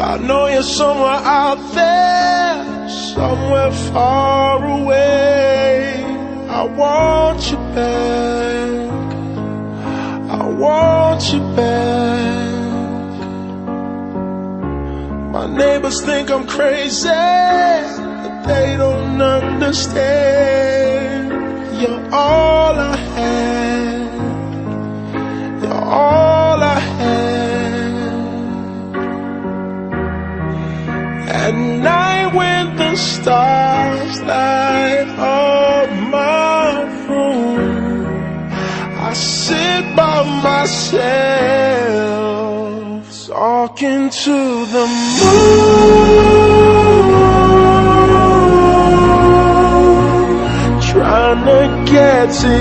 I know you're somewhere out there, somewhere far away. I want you back. I want you back. My neighbors think I'm crazy, but they don't understand. You're all I At night when the stars light up my room, I sit by myself talking to the moon, trying to get to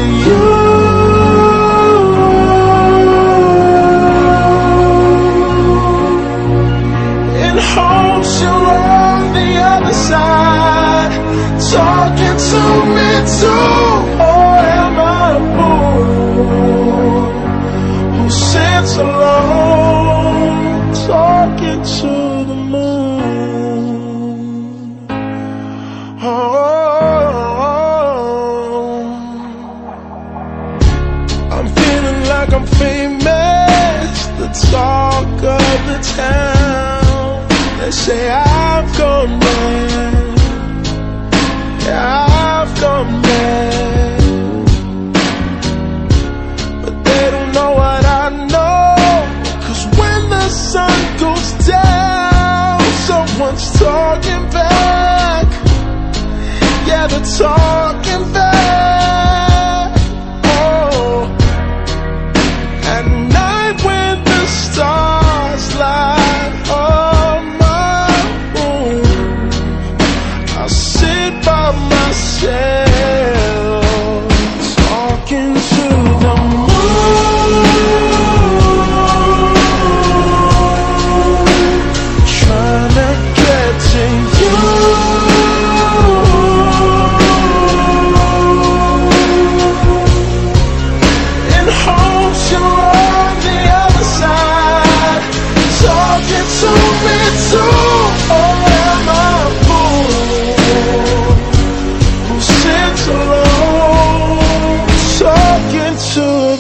who sits alone, talking to the moon? Oh. I'm feeling like I'm famous, the talk of the town. They say I've gone mad, talking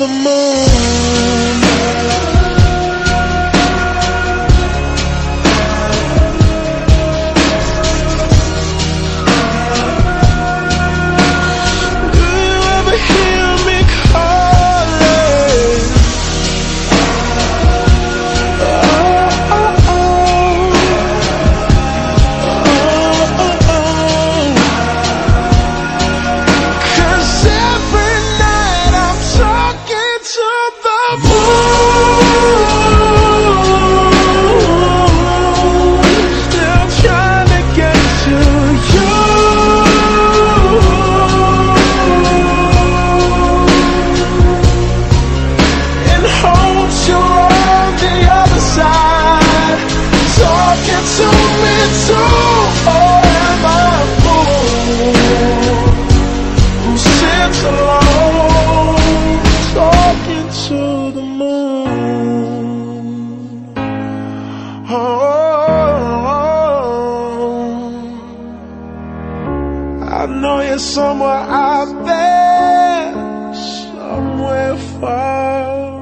the moon? I know you're somewhere out there, somewhere far